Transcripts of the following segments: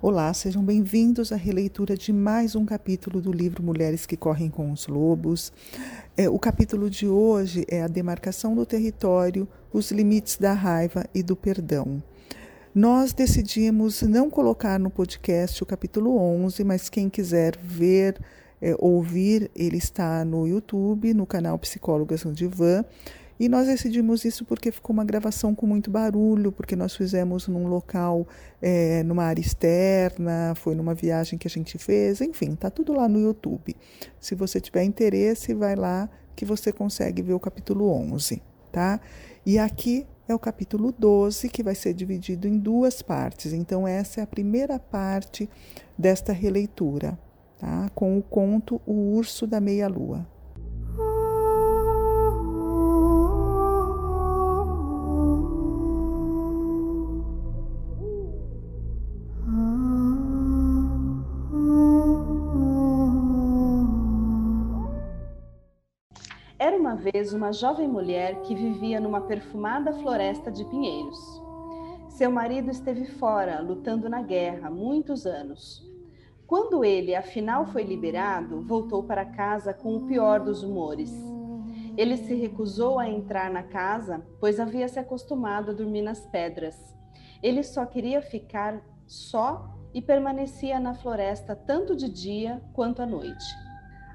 Olá, sejam bem-vindos à releitura de mais um capítulo do livro Mulheres que Correm com os Lobos. É, o capítulo de hoje é a demarcação do território, os limites da raiva e do perdão. Nós decidimos não colocar no podcast o capítulo 11, mas quem quiser ver, é, ouvir, ele está no YouTube, no canal Psicólogas no. E nós decidimos isso porque ficou uma gravação com muito barulho, porque nós fizemos num local, é, numa área externa, foi numa viagem que a gente fez, enfim, tá tudo lá no YouTube. Se você tiver interesse, vai lá que você consegue ver o capítulo 11, tá? E aqui é o capítulo 12, que vai ser dividido em duas partes. Então, essa é a primeira parte desta releitura, tá? Com o conto O Urso da Meia-Lua. Vez uma jovem mulher que vivia numa perfumada floresta de pinheiros. Seu marido esteve fora, lutando na guerra, muitos anos. Quando ele, afinal, foi liberado, voltou para casa com o pior dos humores. Ele se recusou a entrar na casa, pois havia se acostumado a dormir nas pedras. Ele só queria ficar só e permanecia na floresta tanto de dia quanto à noite.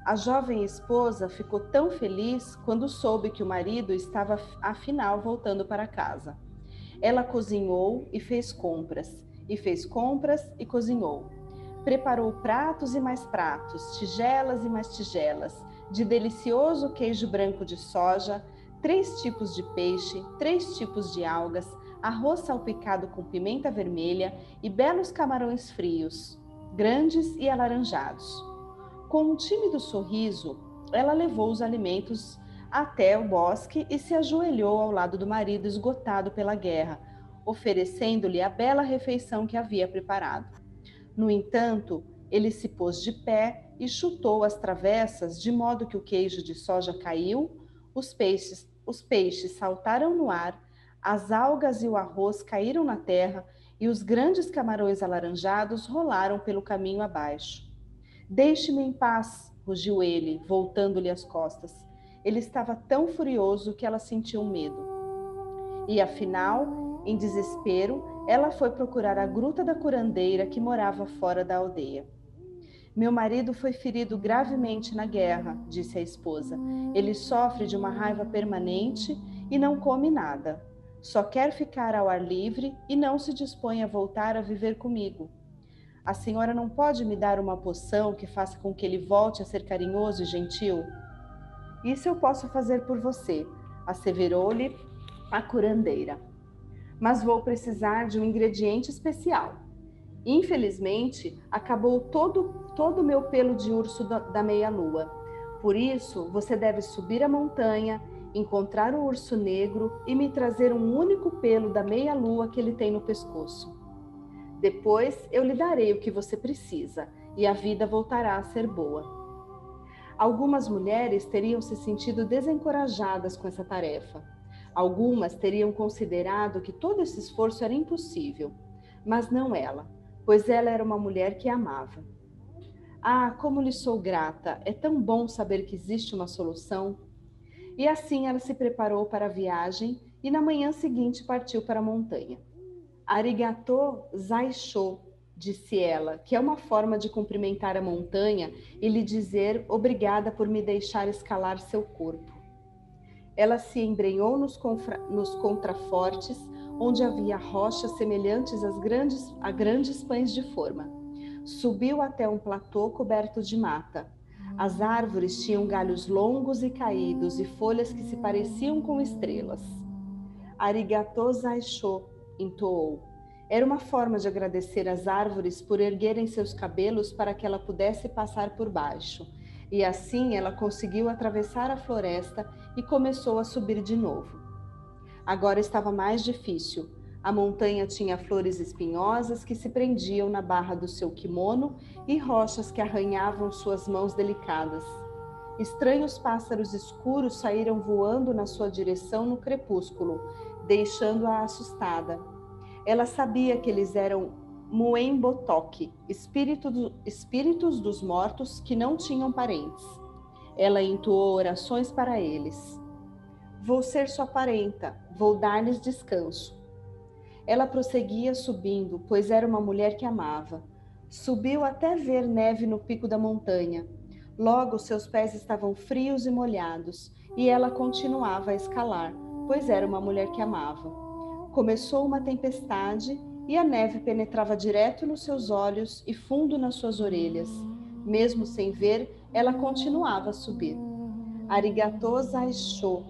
A jovem esposa ficou tão feliz quando soube que o marido estava afinal voltando para casa. Ela cozinhou e fez compras, e fez compras e cozinhou. Preparou pratos e mais pratos, tigelas e mais tigelas, de delicioso queijo branco de soja, três tipos de peixe, três tipos de algas, arroz salpicado com pimenta vermelha e belos camarões frios, grandes e alaranjados. Com um tímido sorriso, ela levou os alimentos até o bosque e se ajoelhou ao lado do marido esgotado pela guerra, oferecendo-lhe a bela refeição que havia preparado. No entanto, ele se pôs de pé e chutou as travessas de modo que o queijo de soja caiu, os peixes, os peixes saltaram no ar, as algas e o arroz caíram na terra e os grandes camarões alaranjados rolaram pelo caminho abaixo. Deixe-me em paz, rugiu ele, voltando-lhe as costas. Ele estava tão furioso que ela sentiu medo. E afinal, em desespero, ela foi procurar a gruta da curandeira que morava fora da aldeia. Meu marido foi ferido gravemente na guerra, disse a esposa. Ele sofre de uma raiva permanente e não come nada. Só quer ficar ao ar livre e não se dispõe a voltar a viver comigo. A senhora não pode me dar uma poção que faça com que ele volte a ser carinhoso e gentil? Isso eu posso fazer por você, asseverou-lhe a curandeira. Mas vou precisar de um ingrediente especial. Infelizmente, acabou todo todo o meu pelo de urso da meia-lua. Por isso, você deve subir a montanha, encontrar o urso negro e me trazer um único pelo da meia-lua que ele tem no pescoço. Depois eu lhe darei o que você precisa e a vida voltará a ser boa. Algumas mulheres teriam se sentido desencorajadas com essa tarefa. Algumas teriam considerado que todo esse esforço era impossível, mas não ela, pois ela era uma mulher que amava. Ah, como lhe sou grata! É tão bom saber que existe uma solução. E assim ela se preparou para a viagem e na manhã seguinte partiu para a montanha. Arigato zaisho, disse ela, que é uma forma de cumprimentar a montanha e lhe dizer obrigada por me deixar escalar seu corpo. Ela se embrenhou nos, nos contrafortes, onde havia rochas semelhantes às grandes, a grandes pães de forma. Subiu até um platô coberto de mata. As árvores tinham galhos longos e caídos e folhas que se pareciam com estrelas. Arigato zaisho, entoou. Era uma forma de agradecer às árvores por erguerem seus cabelos para que ela pudesse passar por baixo. E assim ela conseguiu atravessar a floresta e começou a subir de novo. Agora estava mais difícil. A montanha tinha flores espinhosas que se prendiam na barra do seu kimono e rochas que arranhavam suas mãos delicadas. Estranhos pássaros escuros saíram voando na sua direção no crepúsculo, deixando-a assustada. Ela sabia que eles eram Muembotoque, espírito do, espíritos dos mortos que não tinham parentes. Ela entoou orações para eles. Vou ser sua parenta, vou dar-lhes descanso. Ela prosseguia subindo, pois era uma mulher que amava. Subiu até ver neve no pico da montanha. Logo seus pés estavam frios e molhados, e ela continuava a escalar, pois era uma mulher que amava. Começou uma tempestade e a neve penetrava direto nos seus olhos e fundo nas suas orelhas. Mesmo sem ver, ela continuava a subir. Arigato Zaisho,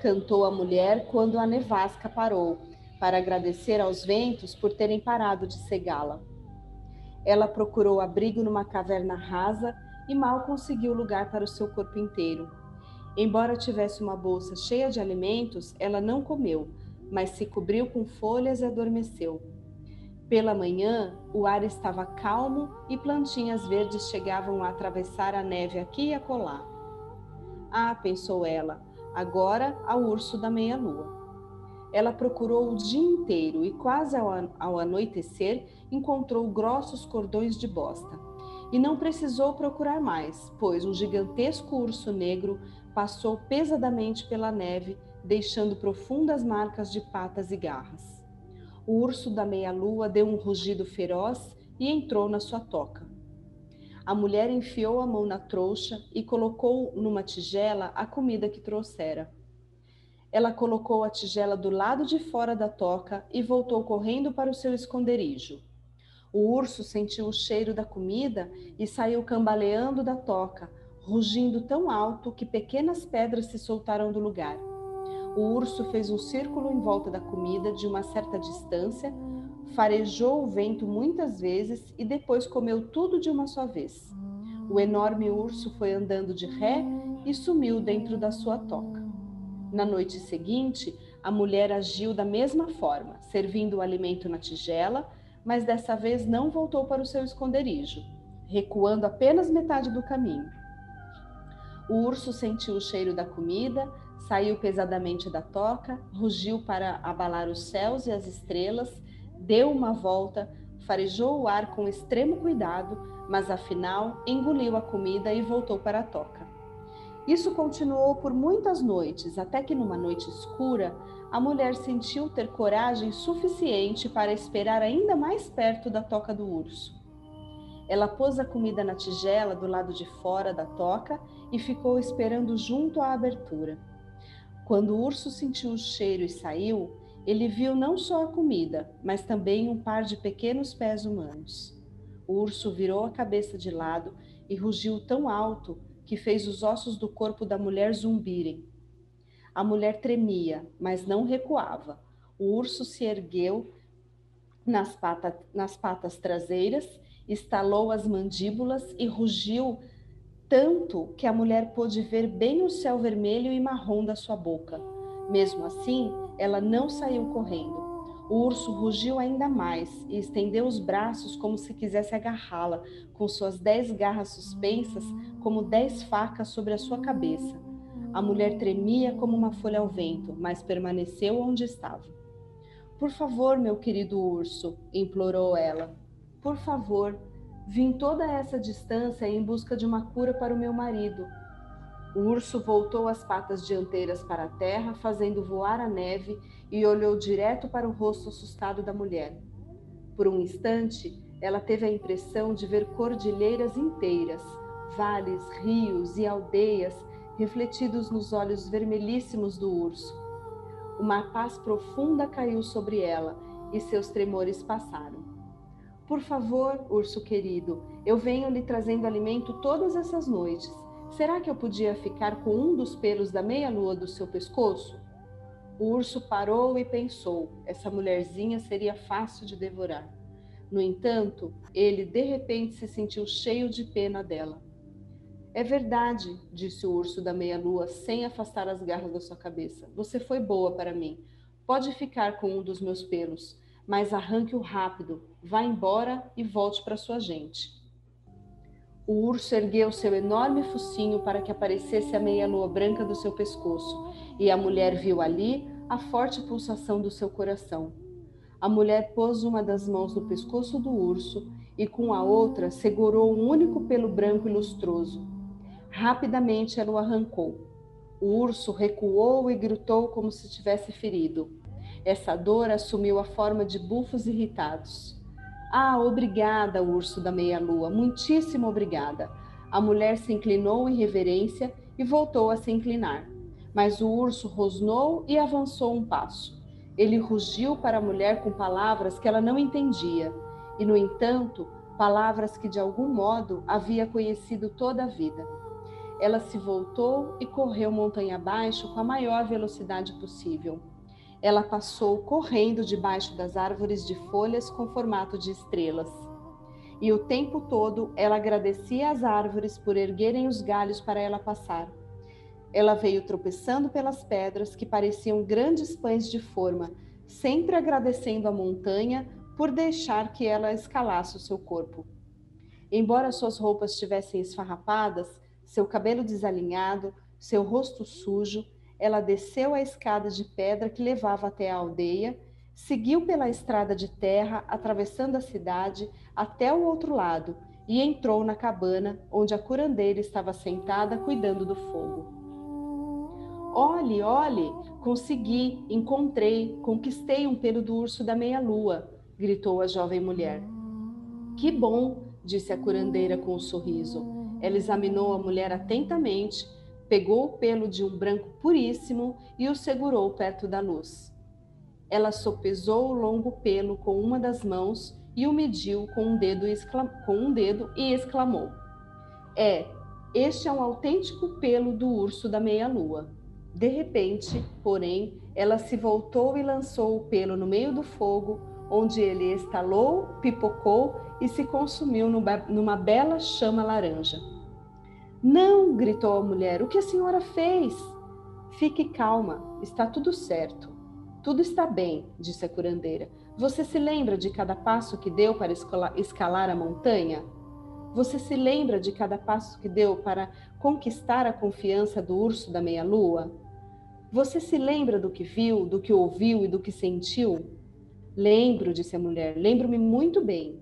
cantou a mulher quando a nevasca parou, para agradecer aos ventos por terem parado de cegá-la. Ela procurou abrigo numa caverna rasa e mal conseguiu lugar para o seu corpo inteiro. Embora tivesse uma bolsa cheia de alimentos, ela não comeu, mas se cobriu com folhas e adormeceu. Pela manhã, o ar estava calmo e plantinhas verdes chegavam a atravessar a neve aqui e acolá. Ah, pensou ela, agora ao urso da meia-lua. Ela procurou o dia inteiro e, quase ao, anoitecer, encontrou grossos cordões de bosta. E não precisou procurar mais, pois um gigantesco urso negro passou pesadamente pela neve, deixando profundas marcas de patas e garras. O urso da meia-lua deu um rugido feroz e entrou na sua toca. A mulher enfiou a mão na trouxa e colocou numa tigela a comida que trouxera. Ela colocou a tigela do lado de fora da toca e voltou correndo para o seu esconderijo. O urso sentiu o cheiro da comida e saiu cambaleando da toca, rugindo tão alto que pequenas pedras se soltaram do lugar. O urso fez um círculo em volta da comida de uma certa distância, farejou o vento muitas vezes e depois comeu tudo de uma só vez. O enorme urso foi andando de ré e sumiu dentro da sua toca. Na noite seguinte, a mulher agiu da mesma forma, servindo o alimento na tigela, mas dessa vez não voltou para o seu esconderijo, recuando apenas metade do caminho. O urso sentiu o cheiro da comida, saiu pesadamente da toca, rugiu para abalar os céus e as estrelas, deu uma volta, farejou o ar com extremo cuidado, mas afinal engoliu a comida e voltou para a toca. Isso continuou por muitas noites, até que numa noite escura, a mulher sentiu ter coragem suficiente para esperar ainda mais perto da toca do urso. Ela pôs a comida na tigela do lado de fora da toca e ficou esperando junto à abertura. Quando o urso sentiu o cheiro e saiu, ele viu não só a comida, mas também um par de pequenos pés humanos. O urso virou a cabeça de lado e rugiu tão alto que fez os ossos do corpo da mulher zumbirem. A mulher tremia, mas não recuava. O urso se ergueu nas, pata, nas patas traseiras estalou as mandíbulas e rugiu tanto que a mulher pôde ver bem o céu vermelho e marrom da sua boca. Mesmo assim, ela não saiu correndo. O urso rugiu ainda mais e estendeu os braços como se quisesse agarrá-la, com suas dez garras suspensas como dez facas sobre a sua cabeça. A mulher tremia como uma folha ao vento, mas permaneceu onde estava. Por favor, meu querido urso, implorou ela. Por favor, vim toda essa distância em busca de uma cura para o meu marido. O urso voltou as patas dianteiras para a terra, fazendo voar a neve, e olhou direto para o rosto assustado da mulher. Por um instante, ela teve a impressão de ver cordilheiras inteiras, vales, rios e aldeias refletidos nos olhos vermelhíssimos do urso. Uma paz profunda caiu sobre ela e seus tremores passaram. Por favor, urso querido, eu venho lhe trazendo alimento todas essas noites. Será que eu podia ficar com um dos pelos da meia-lua do seu pescoço? O urso parou e pensou: essa mulherzinha seria fácil de devorar. No entanto, ele de repente se sentiu cheio de pena dela. É verdade, disse o urso da meia-lua, sem afastar as garras da sua cabeça. Você foi boa para mim. Pode ficar com um dos meus pelos mas arranque-o rápido, vá embora e volte para sua gente. O urso ergueu seu enorme focinho para que aparecesse a meia-lua branca do seu pescoço, e a mulher viu ali a forte pulsação do seu coração. a mulher pôs uma das mãos no pescoço do urso e com a outra segurou um único pelo branco e lustroso. Rapidamente ela o arrancou. O urso recuou e gritou como se tivesse ferido. Essa dor assumiu a forma de bufos irritados. Ah, obrigada, urso da meia-lua, muitíssimo obrigada. A mulher se inclinou em reverência e voltou a se inclinar. Mas o urso rosnou e avançou um passo. Ele rugiu para a mulher com palavras que ela não entendia, e, no entanto, palavras que de algum modo havia conhecido toda a vida. Ela se voltou e correu montanha abaixo com a maior velocidade possível. Ela passou correndo debaixo das árvores de folhas com formato de estrelas. E o tempo todo ela agradecia às árvores por erguerem os galhos para ela passar. Ela veio tropeçando pelas pedras que pareciam grandes pães de forma, sempre agradecendo a montanha por deixar que ela escalasse o seu corpo. Embora suas roupas estivessem esfarrapadas, seu cabelo desalinhado, seu rosto sujo, ela desceu a escada de pedra que levava até a aldeia, seguiu pela estrada de terra, atravessando a cidade até o outro lado e entrou na cabana onde a curandeira estava sentada cuidando do fogo. Olhe, olhe, consegui, encontrei, conquistei um pelo do urso da meia-lua, gritou a jovem mulher. Que bom, disse a curandeira com um sorriso. Ela examinou a mulher atentamente, pegou o pelo de um branco puríssimo e o segurou perto da luz. Ela sopesou o longo pelo com uma das mãos e o mediu com um dedo, com um dedo e exclamou: É, este é um autêntico pelo do urso da meia-lua. De repente, porém, ela se voltou e lançou o pelo no meio do fogo, onde ele estalou, pipocou e se consumiu numa bela chama laranja. Não, gritou a mulher, o que a senhora fez? Fique calma, está tudo certo. Tudo está bem, disse a curandeira. Você se lembra de cada passo que deu para escalar a montanha? Você se lembra de cada passo que deu para conquistar a confiança do urso da meia-lua? Você se lembra do que viu, do que ouviu e do que sentiu? Lembro, disse a mulher, lembro-me muito bem.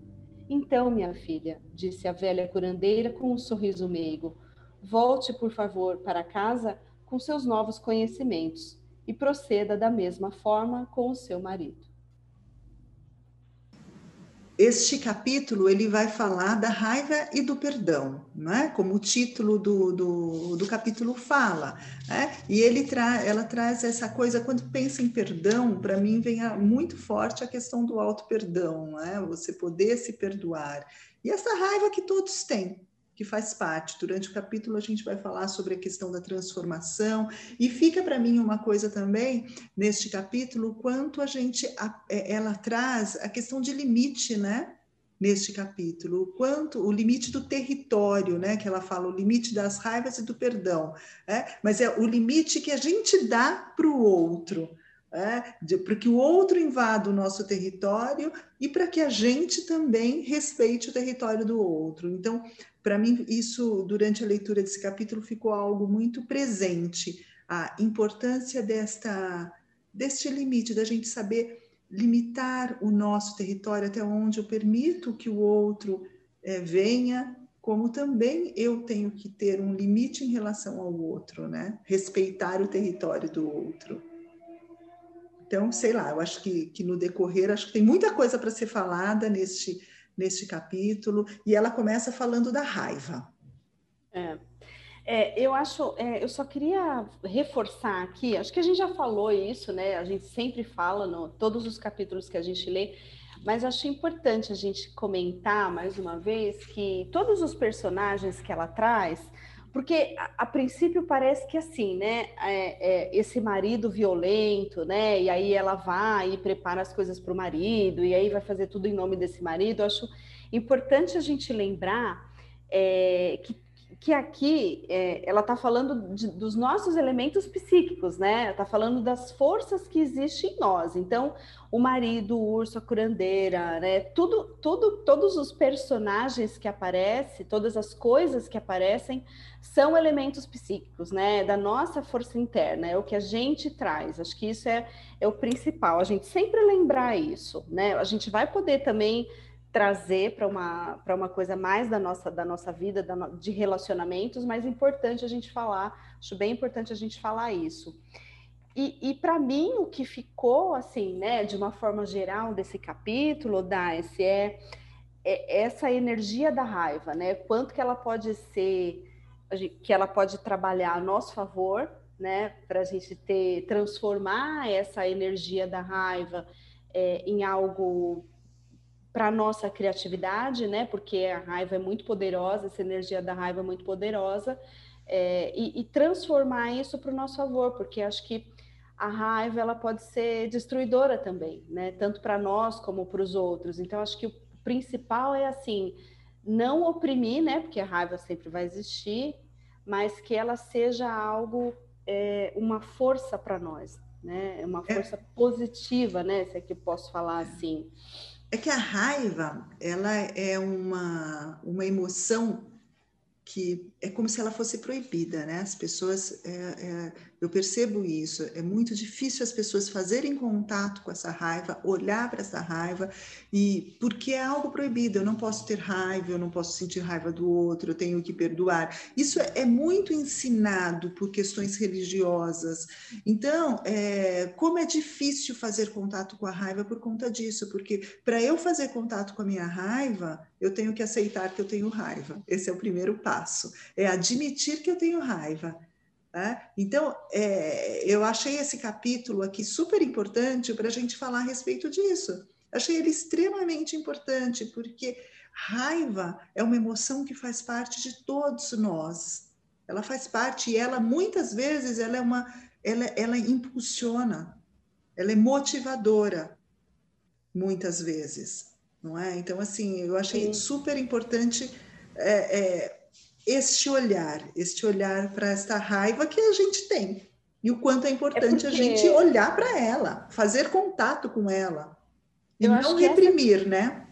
Então, minha filha, disse a velha curandeira com um sorriso meigo, volte, por favor, para casa com seus novos conhecimentos e proceda da mesma forma com o seu marido. Este capítulo ele vai falar da raiva e do perdão, é? como o título do, do, do capítulo fala. É? E ele tra ela traz essa coisa, quando pensa em perdão, para mim vem muito forte a questão do auto-perdão, é? você poder se perdoar. E essa raiva que todos têm, que faz parte. Durante o capítulo a gente vai falar sobre a questão da transformação e fica para mim uma coisa também neste capítulo quanto a gente é, ela traz a questão de limite, né? Neste capítulo, o quanto o limite do território, né? Que ela fala o limite das raivas e do perdão, né? Mas é o limite que a gente dá para o outro. É, para que o outro invada o nosso território e para que a gente também respeite o território do outro. Então, para mim, isso, durante a leitura desse capítulo, ficou algo muito presente, a importância desta, deste limite, da gente saber limitar o nosso território até onde eu permito que o outro é, venha, como também eu tenho que ter um limite em relação ao outro, né? Respeitar o território do outro. Então, sei lá, eu acho que, que no decorrer, acho que tem muita coisa para ser falada neste neste capítulo, e ela começa falando da raiva. É. É, eu acho, é, eu só queria reforçar aqui, acho que a gente já falou isso, né? A gente sempre fala no todos os capítulos que a gente lê, mas acho importante a gente comentar mais uma vez que todos os personagens que ela traz, porque a, a, princípio parece que assim, né? É, é, esse marido violento, né? E aí ela vai e prepara as coisas para o marido, e aí vai fazer tudo em nome desse marido. Eu acho importante a gente lembrar é, que, que aqui é, ela está falando de, dos nossos elementos psíquicos, né? Está falando das forças que existem em nós. Então, o marido, o urso, a curandeira, né? Tudo, tudo, todos os personagens que aparecem, todas as coisas que aparecem, são elementos psíquicos, né? Da nossa força interna, é o que a gente traz. Acho que isso é, é o principal. A gente sempre lembrar isso, né? A gente vai poder também trazer para uma, para uma coisa mais da nossa, da nossa vida, da de relacionamentos, mas importante a gente falar, acho bem importante a gente falar isso. E, e para mim, o que ficou, assim, né, de uma forma geral desse capítulo, Daisy, é, é essa energia da raiva, né? Quanto que ela pode ser, que ela pode trabalhar a nosso favor, né? Para a gente ter, transformar essa energia da raiva é, em algo para a nossa criatividade, né? Porque a raiva é muito poderosa, essa energia da raiva é muito poderosa, é, e, e, transformar isso para o nosso favor, porque acho que a raiva ela pode ser destruidora também, né? Tanto para nós como para os outros. Então acho que o principal é assim, não oprimir, né? Porque a raiva sempre vai existir, mas que ela seja algo, é, uma força para nós, né? Uma é. força é. positiva, né? Se é que posso falar assim. É que a raiva, ela é uma, uma emoção que é como se ela fosse proibida, né? As pessoas, é, é, eu percebo isso, é muito difícil as pessoas fazerem contato com essa raiva, olhar para essa raiva, e porque é algo proibido, eu não posso ter raiva, eu não posso sentir raiva do outro, eu tenho que perdoar. Isso é, é muito ensinado por questões religiosas. Então, é, como é difícil fazer contato com a raiva por conta disso, porque para eu fazer contato com a minha raiva, eu tenho que aceitar que eu tenho raiva. Esse é o primeiro passo, é admitir que eu tenho raiva. Né? Então, é, eu achei esse capítulo aqui super importante para a gente falar a respeito disso. Achei ele extremamente importante, porque raiva é uma emoção que faz parte de todos nós. Ela faz parte e ela, muitas vezes, ela é uma, ela, ela impulsiona, ela é motivadora, muitas vezes não é? Então, assim, eu achei Sim. super importante é, é, este olhar, este olhar para esta raiva que a gente tem. E o quanto é importante é porque... a gente olhar para ela, fazer contato com ela. E eu não reprimir, essa... né?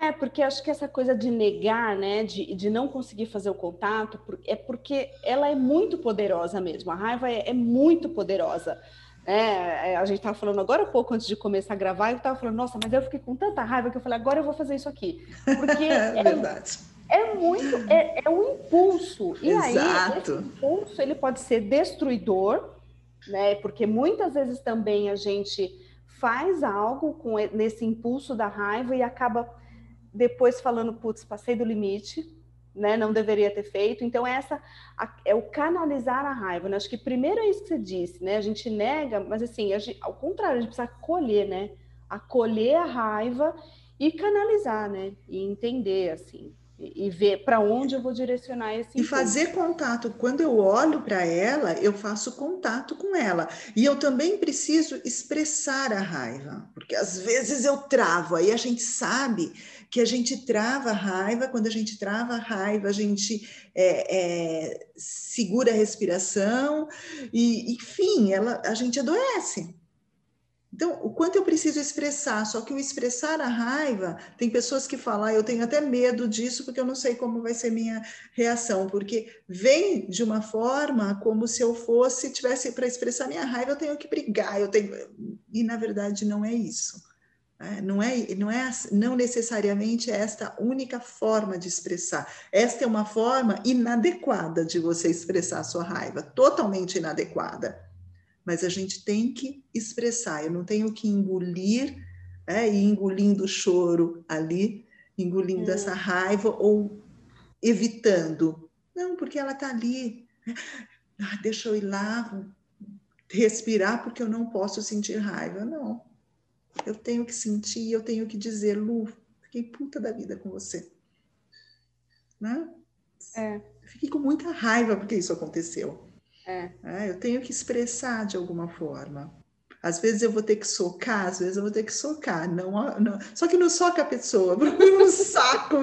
É, porque acho que essa coisa de negar, né, de, de não conseguir fazer o contato, é porque ela é muito poderosa mesmo. A raiva é, é muito poderosa. É, é, a gente estava falando agora há pouco, antes de começar a gravar, eu estava falando, nossa, mas eu fiquei com tanta raiva que eu falei, agora eu vou fazer isso aqui. Porque é, é verdade. É muito, é, é um impulso. E Exato. aí, esse impulso, ele pode ser destruidor, né? Porque muitas vezes também a gente faz algo com nesse impulso da raiva e acaba depois falando, putz, passei do limite, né, não deveria ter feito. Então, essa é o canalizar a raiva. Né? Acho que primeiro é isso que você disse, né? A gente nega, mas assim, gente, ao contrário, a gente precisa acolher, né? Acolher a raiva e canalizar, né? E entender, assim e ver para onde eu vou direcionar esse e fazer contato quando eu olho para ela eu faço contato com ela. E eu também preciso expressar a raiva porque às vezes eu travo. Aí a gente sabe que a gente trava a raiva quando a gente trava a raiva a gente é, é, segura a respiração. E enfim ela a gente adoece então, o quanto eu preciso expressar, só que o expressar a raiva, tem pessoas que falam, ah, eu tenho até medo disso, porque eu não sei como vai ser minha reação, porque vem de uma forma como se eu fosse, tivesse para expressar minha raiva, eu tenho que brigar, eu tenho. E na verdade não é isso. Né? Não é, não é, não necessariamente é esta única forma de expressar. Esta é uma forma inadequada de você expressar a sua raiva, totalmente inadequada mas a gente tem que expressar. Eu não tenho que engolir é, e engolindo o choro ali, engolindo essa raiva ou evitando. Não, porque ela está ali. Ah, deixa eu ir lá respirar porque eu não posso sentir raiva. Não. Eu tenho que sentir, eu tenho que dizer, Lu, fiquei puta da vida com você. Né? É. Fiquei com muita raiva porque isso aconteceu. É. É, eu tenho que expressar de alguma forma. Às vezes eu vou ter que socar, às vezes eu vou ter que socar. Não, não. Só que não soca a pessoa, um saco,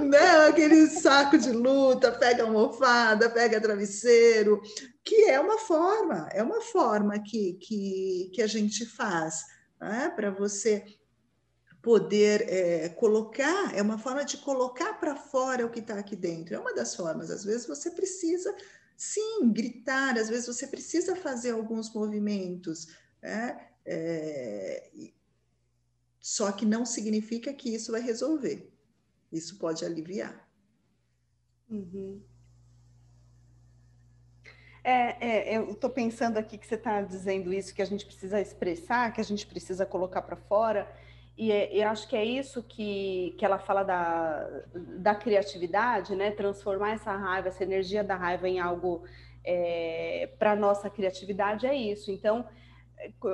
né? aquele saco de luta, pega almofada, pega travesseiro, que é uma forma, é uma forma que, que, que a gente faz né? para você poder é, colocar, é uma forma de colocar para fora o que está aqui dentro. É uma das formas. Às vezes você precisa, sim, gritar, às vezes você precisa fazer alguns movimentos. Né? É, só que não significa que isso vai resolver. Isso pode aliviar. Uhum. É, é, eu estou pensando aqui que você está dizendo isso, que a gente precisa expressar, que a gente precisa colocar para fora. E, é, e acho que é isso que, que ela fala da, da criatividade, né? Transformar essa raiva, essa energia da raiva em algo é, para nossa criatividade é isso. Então,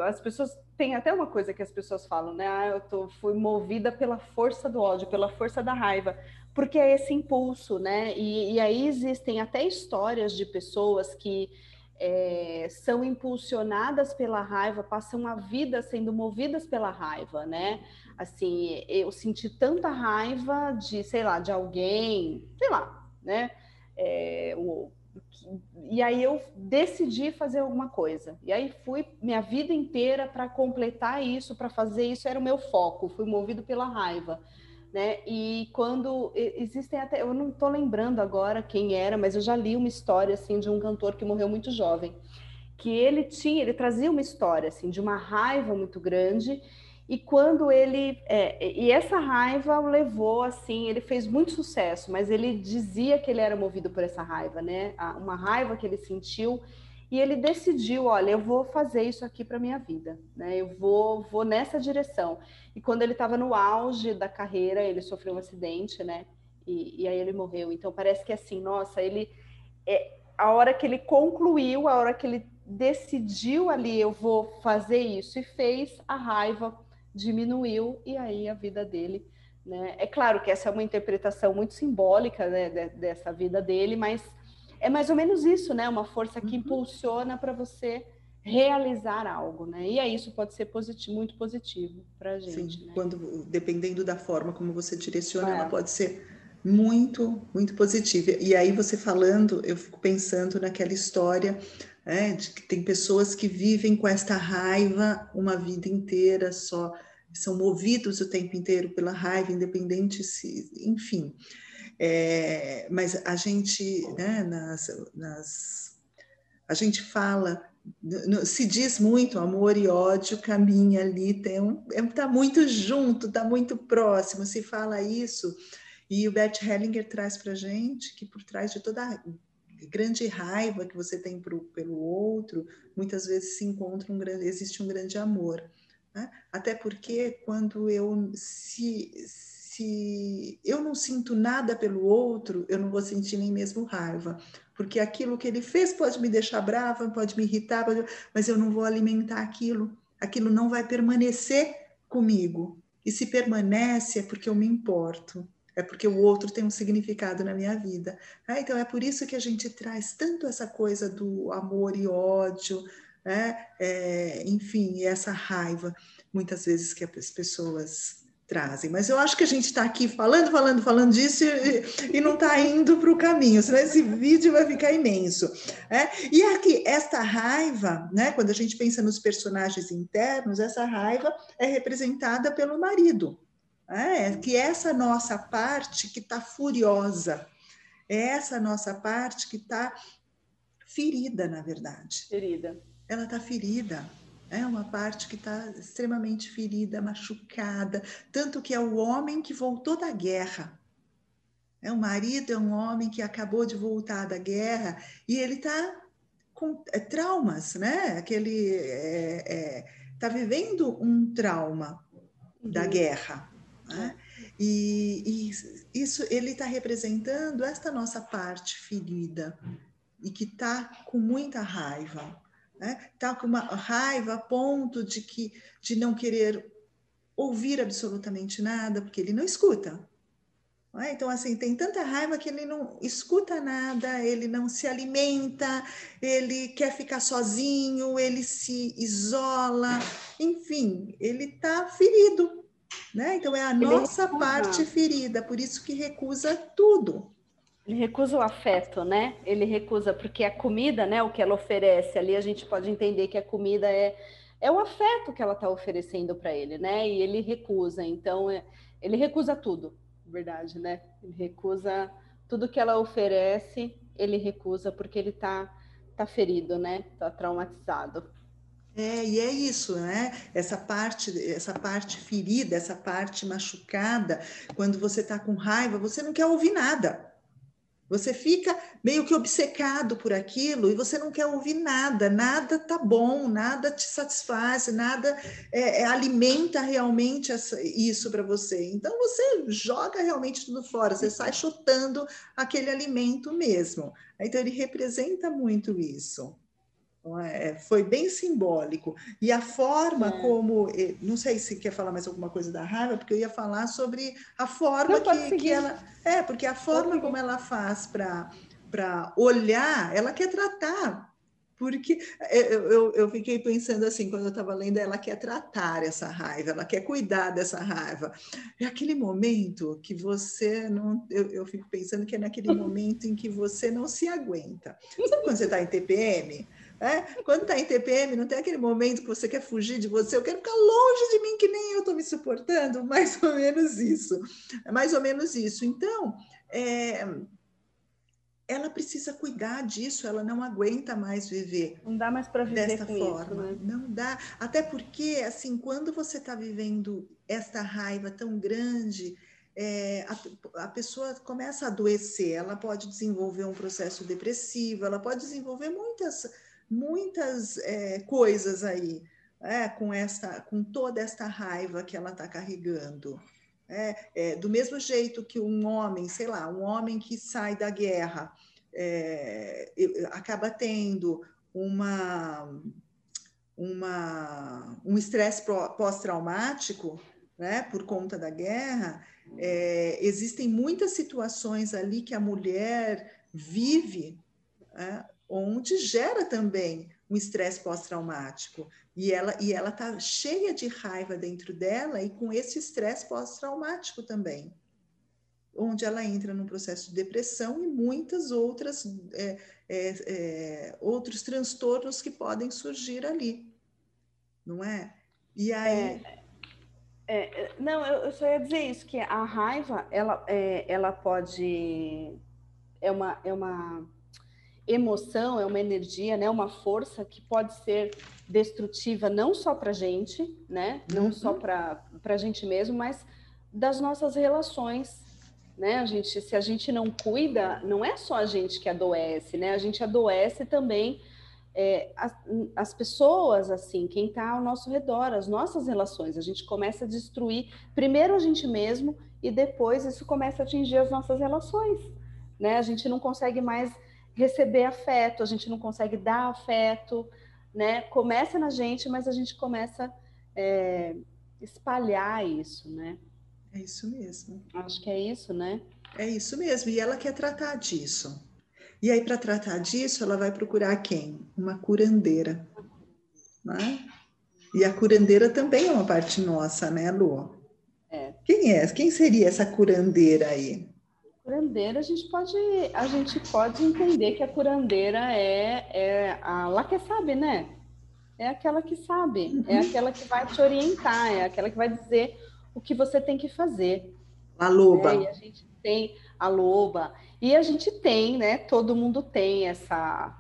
as pessoas tem até uma coisa que as pessoas falam, né? Ah, eu tô, fui movida pela força do ódio, pela força da raiva, porque é esse impulso, né? E, e aí existem até histórias de pessoas que é, são impulsionadas pela raiva, passam a vida sendo movidas pela raiva, né? Assim, eu senti tanta raiva de, sei lá, de alguém, sei lá, né? É, o, e aí eu decidi fazer alguma coisa. E aí fui minha vida inteira para completar isso, para fazer isso era o meu foco. Fui movido pela raiva né? E quando existem até, eu não estou lembrando agora quem era, mas eu já li uma história assim de um cantor que morreu muito jovem, que ele tinha, ele trazia uma história assim de uma raiva muito grande e quando ele é, e essa raiva o levou assim, ele fez muito sucesso, mas ele dizia que ele era movido por essa raiva, né? Uma raiva que ele sentiu e ele decidiu, olha, eu vou fazer isso aqui para minha vida, né? Eu vou, vou nessa direção. E quando ele estava no auge da carreira, ele sofreu um acidente, né? E, e, aí ele morreu. Então parece que assim, nossa, ele é, a hora que ele concluiu, a hora que ele decidiu ali, eu vou fazer isso e fez, a raiva diminuiu e aí a vida dele, né? É claro que essa é uma interpretação muito simbólica né, dessa vida dele, mas é mais ou menos isso, né? Uma força que uhum. impulsiona para você realizar algo, né? E aí isso pode ser positivo, muito positivo para a gente. Sim, né? quando dependendo da forma como você direciona, é. ela pode ser muito, muito positiva. E aí você falando, eu fico pensando naquela história né, de que tem pessoas que vivem com esta raiva uma vida inteira só, são movidos o tempo inteiro pela raiva, independente se, enfim. É, mas a gente, né, nas, nas, a gente fala, se diz muito, amor e ódio caminha ali, tem um, é, tá muito junto, tá muito próximo, se fala isso, e o Bert Hellinger traz para gente que por trás de toda a grande raiva que você tem pro, pelo outro, muitas vezes se encontra um grande, existe um grande amor, né? até porque quando eu se se eu não sinto nada pelo outro, eu não vou sentir nem mesmo raiva, porque aquilo que ele fez pode me deixar brava, pode me irritar, pode... mas eu não vou alimentar aquilo, aquilo não vai permanecer comigo. E se permanece é porque eu me importo, é porque o outro tem um significado na minha vida. Ah, então é por isso que a gente traz tanto essa coisa do amor e ódio, né? é, enfim, essa raiva, muitas vezes que as pessoas trazem. Mas eu acho que a gente está aqui falando, falando, falando disso e, e não está indo para o caminho, senão esse vídeo vai ficar imenso. É? E aqui, esta raiva, né, quando a gente pensa nos personagens internos, essa raiva é representada pelo marido. É, que essa nossa parte que está furiosa, é essa nossa parte que está ferida, na verdade. Ferida. Ela está ferida é uma parte que está extremamente ferida, machucada, tanto que é o homem que voltou da guerra. É o marido é um homem que acabou de voltar da guerra e ele está com é, traumas, né? Aquele está é, é, tá vivendo um trauma uhum. da guerra. Né? E, e, isso ele está representando esta nossa parte ferida e que está com muita raiva né? Tá com uma raiva a ponto de que de não querer ouvir absolutamente nada, porque ele não escuta. É? Então, assim, tem tanta raiva que ele não escuta nada, ele não se alimenta, ele quer ficar sozinho, ele se isola, enfim, ele está ferido. Né? Então, é a ele nossa recusa. parte ferida, por isso que recusa tudo. Ele recusa o afeto, né? Ele recusa, porque a comida, né, o que ela oferece ali, a gente pode entender que a comida é, é o afeto que ela está oferecendo para ele, né? E ele recusa, então, é, ele recusa tudo verdade, né? Ele recusa tudo que ela oferece, ele recusa porque ele tá, tá ferido, né? Tá traumatizado. É, e é isso, né? Essa parte, essa parte ferida, essa parte machucada, quando você tá com raiva, você não quer ouvir nada. Você fica meio que obcecado por aquilo e você não quer ouvir nada, nada tá bom, nada te satisfaz, nada é, é, alimenta realmente essa, isso para você. Então você joga realmente tudo fora, você sai chutando aquele alimento mesmo. Então ele representa muito isso. É, foi bem simbólico. E a forma é. como. Não sei se quer falar mais alguma coisa da raiva, porque eu ia falar sobre a forma não, que, que ela. É, porque a forma como ela faz para olhar, ela quer tratar. Porque eh, eu, eu, eu fiquei pensando assim, quando eu estava lendo, ela quer tratar essa raiva, ela quer cuidar dessa raiva. É aquele momento que você não. Eu, eu fico pensando que é naquele momento em que você não se aguenta. Sabe quando você está em TPM? É? Quando está em TPM, não tem aquele momento que você quer fugir de você, eu quero ficar longe de mim, que nem eu estou me suportando, mais ou menos isso. É mais ou menos isso. Então, é, ela precisa cuidar disso, ela não aguenta mais viver. Não dá mais para viver dessa forma. Isso, né? Não dá. Até porque, assim, quando você está vivendo esta raiva tão grande, é, a, a, pessoa começa a adoecer, ela pode desenvolver um processo depressivo, ela pode desenvolver muitas muitas é, coisas aí, é, com, essa, com toda esta raiva que ela está carregando. É, é, do mesmo jeito que um homem, sei lá, um homem que sai da guerra é, acaba tendo uma, uma, um estresse pós-traumático né, por conta da guerra, é, existem muitas situações ali que a mulher vive é, onde gera também um estresse pós-traumático. E ela e ela está cheia de raiva dentro dela e com esse estresse pós-traumático também. Onde ela entra num processo de depressão e muitas outras é, é, é, outros transtornos que podem surgir ali, não é? E aí. É, é, não, eu, eu, só ia dizer isso, que a raiva, ela, é, ela pode. É uma, é uma emoção, é uma energia, né, uma força que pode ser destrutiva não só para a gente, né, não uhum. só para a gente mesmo, mas das nossas relações, né? A gente, se a gente não cuida, não é só a gente que adoece, né? A gente adoece também é, as, as, pessoas, assim, quem está ao nosso redor, as nossas relações. A gente começa a destruir primeiro a gente mesmo e depois isso começa a atingir as nossas relações, né? A gente não consegue mais receber afeto, a gente não consegue dar afeto, né? Começa na gente, mas a gente começa a é, espalhar isso, né? É isso mesmo. Acho que é isso, né? É isso mesmo. E ela quer tratar disso. E aí, para tratar disso, ela vai procurar quem? Uma curandeira. Né? E a curandeira também é uma parte nossa, né, Lu? É. Quem é? Quem seria essa curandeira aí? Curandeira, a gente pode, a gente pode entender que a curandeira é, é a lá que sabe, né? É aquela que sabe, uhum. é aquela que vai te orientar, é aquela que vai dizer o que você tem que fazer. A loba. É, e a gente tem a loba. E a gente tem, né? Todo mundo tem essa,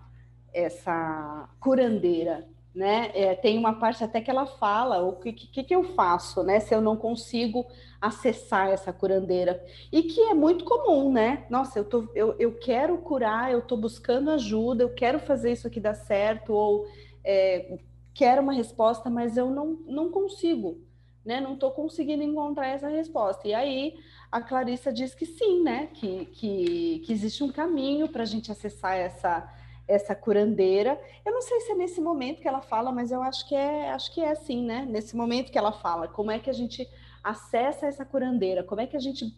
essa curandeira, né? É, tem uma parte até que ela fala o que, que, que eu faço, né? Se eu não consigo acessar essa curandeira. E que é muito comum, né? Nossa, eu, tô, eu, eu quero curar, eu estou buscando ajuda, eu quero fazer isso aqui dar certo, ou é, quero uma resposta, mas eu não, não consigo, né? Não estou conseguindo encontrar essa resposta. E aí a Clarissa diz que sim, né? Que, que, que existe um caminho para a gente acessar essa essa curandeira. Eu não sei se é nesse momento que ela fala, mas eu acho que é, acho que é assim, né? Nesse momento que ela fala, como é que a gente acessa essa curandeira? Como é que a gente